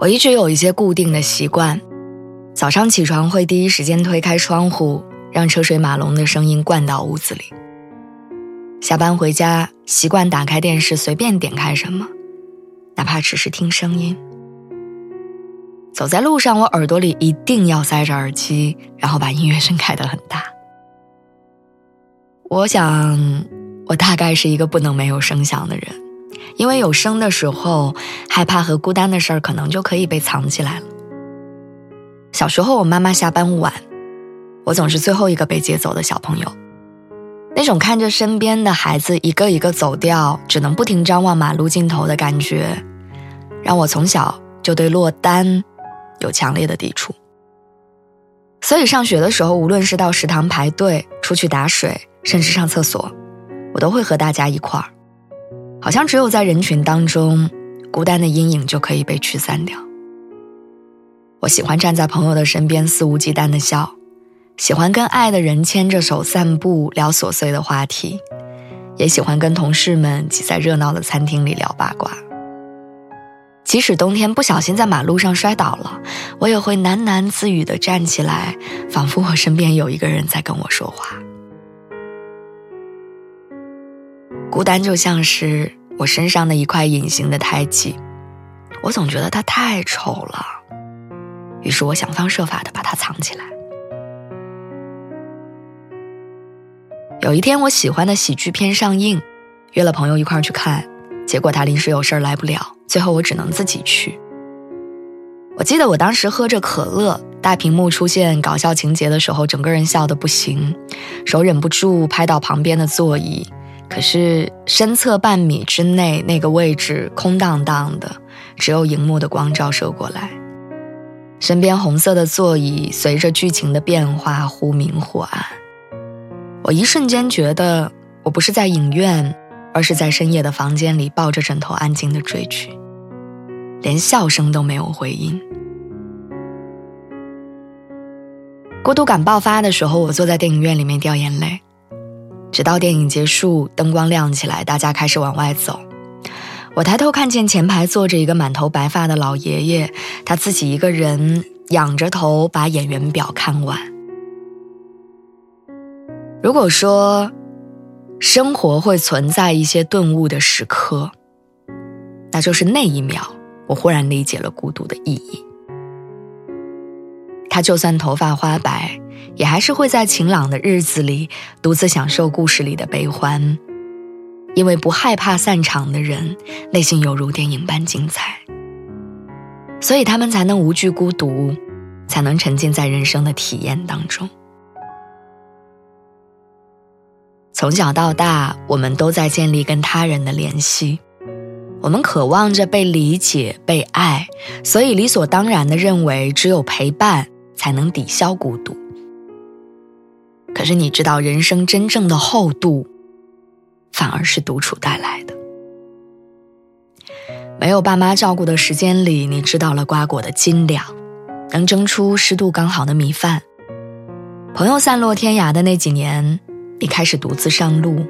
我一直有一些固定的习惯，早上起床会第一时间推开窗户，让车水马龙的声音灌到屋子里。下班回家习惯打开电视，随便点开什么，哪怕只是听声音。走在路上，我耳朵里一定要塞着耳机，然后把音乐声开得很大。我想，我大概是一个不能没有声响的人。因为有声的时候，害怕和孤单的事儿可能就可以被藏起来了。小时候，我妈妈下班晚，我总是最后一个被接走的小朋友。那种看着身边的孩子一个一个走掉，只能不停张望马路尽头的感觉，让我从小就对落单有强烈的抵触。所以上学的时候，无论是到食堂排队、出去打水，甚至上厕所，我都会和大家一块儿。好像只有在人群当中，孤单的阴影就可以被驱散掉。我喜欢站在朋友的身边肆无忌惮的笑，喜欢跟爱的人牵着手散步聊琐碎的话题，也喜欢跟同事们挤在热闹的餐厅里聊八卦。即使冬天不小心在马路上摔倒了，我也会喃喃自语的站起来，仿佛我身边有一个人在跟我说话。孤单就像是我身上的一块隐形的胎记，我总觉得它太丑了，于是我想方设法的把它藏起来。有一天，我喜欢的喜剧片上映，约了朋友一块去看，结果他临时有事来不了，最后我只能自己去。我记得我当时喝着可乐，大屏幕出现搞笑情节的时候，整个人笑得不行，手忍不住拍到旁边的座椅。可是身侧半米之内那个位置空荡荡的，只有荧幕的光照射过来。身边红色的座椅随着剧情的变化忽明忽暗。我一瞬间觉得我不是在影院，而是在深夜的房间里抱着枕头安静的追剧，连笑声都没有回音。孤独感爆发的时候，我坐在电影院里面掉眼泪。直到电影结束，灯光亮起来，大家开始往外走。我抬头看见前排坐着一个满头白发的老爷爷，他自己一个人仰着头把演员表看完。如果说生活会存在一些顿悟的时刻，那就是那一秒，我忽然理解了孤独的意义。他就算头发花白。也还是会在晴朗的日子里独自享受故事里的悲欢，因为不害怕散场的人，内心犹如电影般精彩，所以他们才能无惧孤独，才能沉浸在人生的体验当中。从小到大，我们都在建立跟他人的联系，我们渴望着被理解、被爱，所以理所当然的认为，只有陪伴才能抵消孤独。可是你知道，人生真正的厚度，反而是独处带来的。没有爸妈照顾的时间里，你知道了瓜果的斤两，能蒸出湿度刚好的米饭。朋友散落天涯的那几年，你开始独自上路，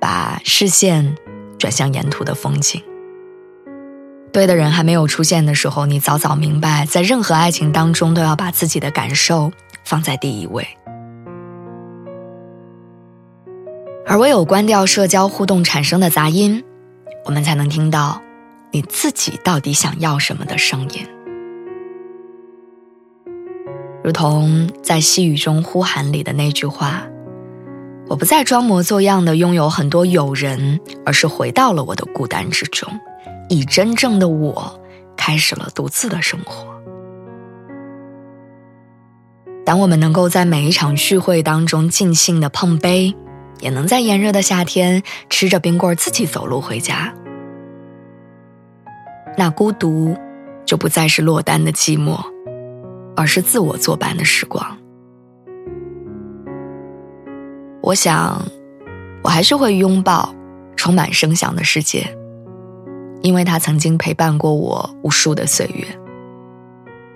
把视线转向沿途的风景。对的人还没有出现的时候，你早早明白，在任何爱情当中，都要把自己的感受放在第一位。而唯有关掉社交互动产生的杂音，我们才能听到你自己到底想要什么的声音。如同在细雨中呼喊里的那句话：“我不再装模作样的拥有很多友人，而是回到了我的孤单之中，以真正的我开始了独自的生活。”当我们能够在每一场聚会当中尽兴的碰杯。也能在炎热的夏天吃着冰棍自己走路回家。那孤独就不再是落单的寂寞，而是自我作伴的时光。我想，我还是会拥抱充满声响的世界，因为它曾经陪伴过我无数的岁月。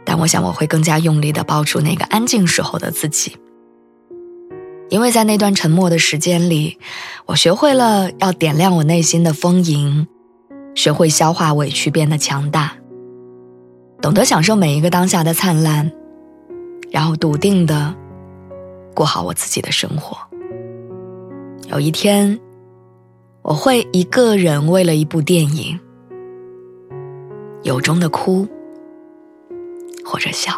但我想，我会更加用力的抱住那个安静时候的自己，因为在那段沉默的时间里，我学会了要点亮我内心的丰盈，学会消化委屈变得强大，懂得享受每一个当下的灿烂，然后笃定的过好我自己的生活。有一天，我会一个人为了一部电影，由衷的哭或者笑。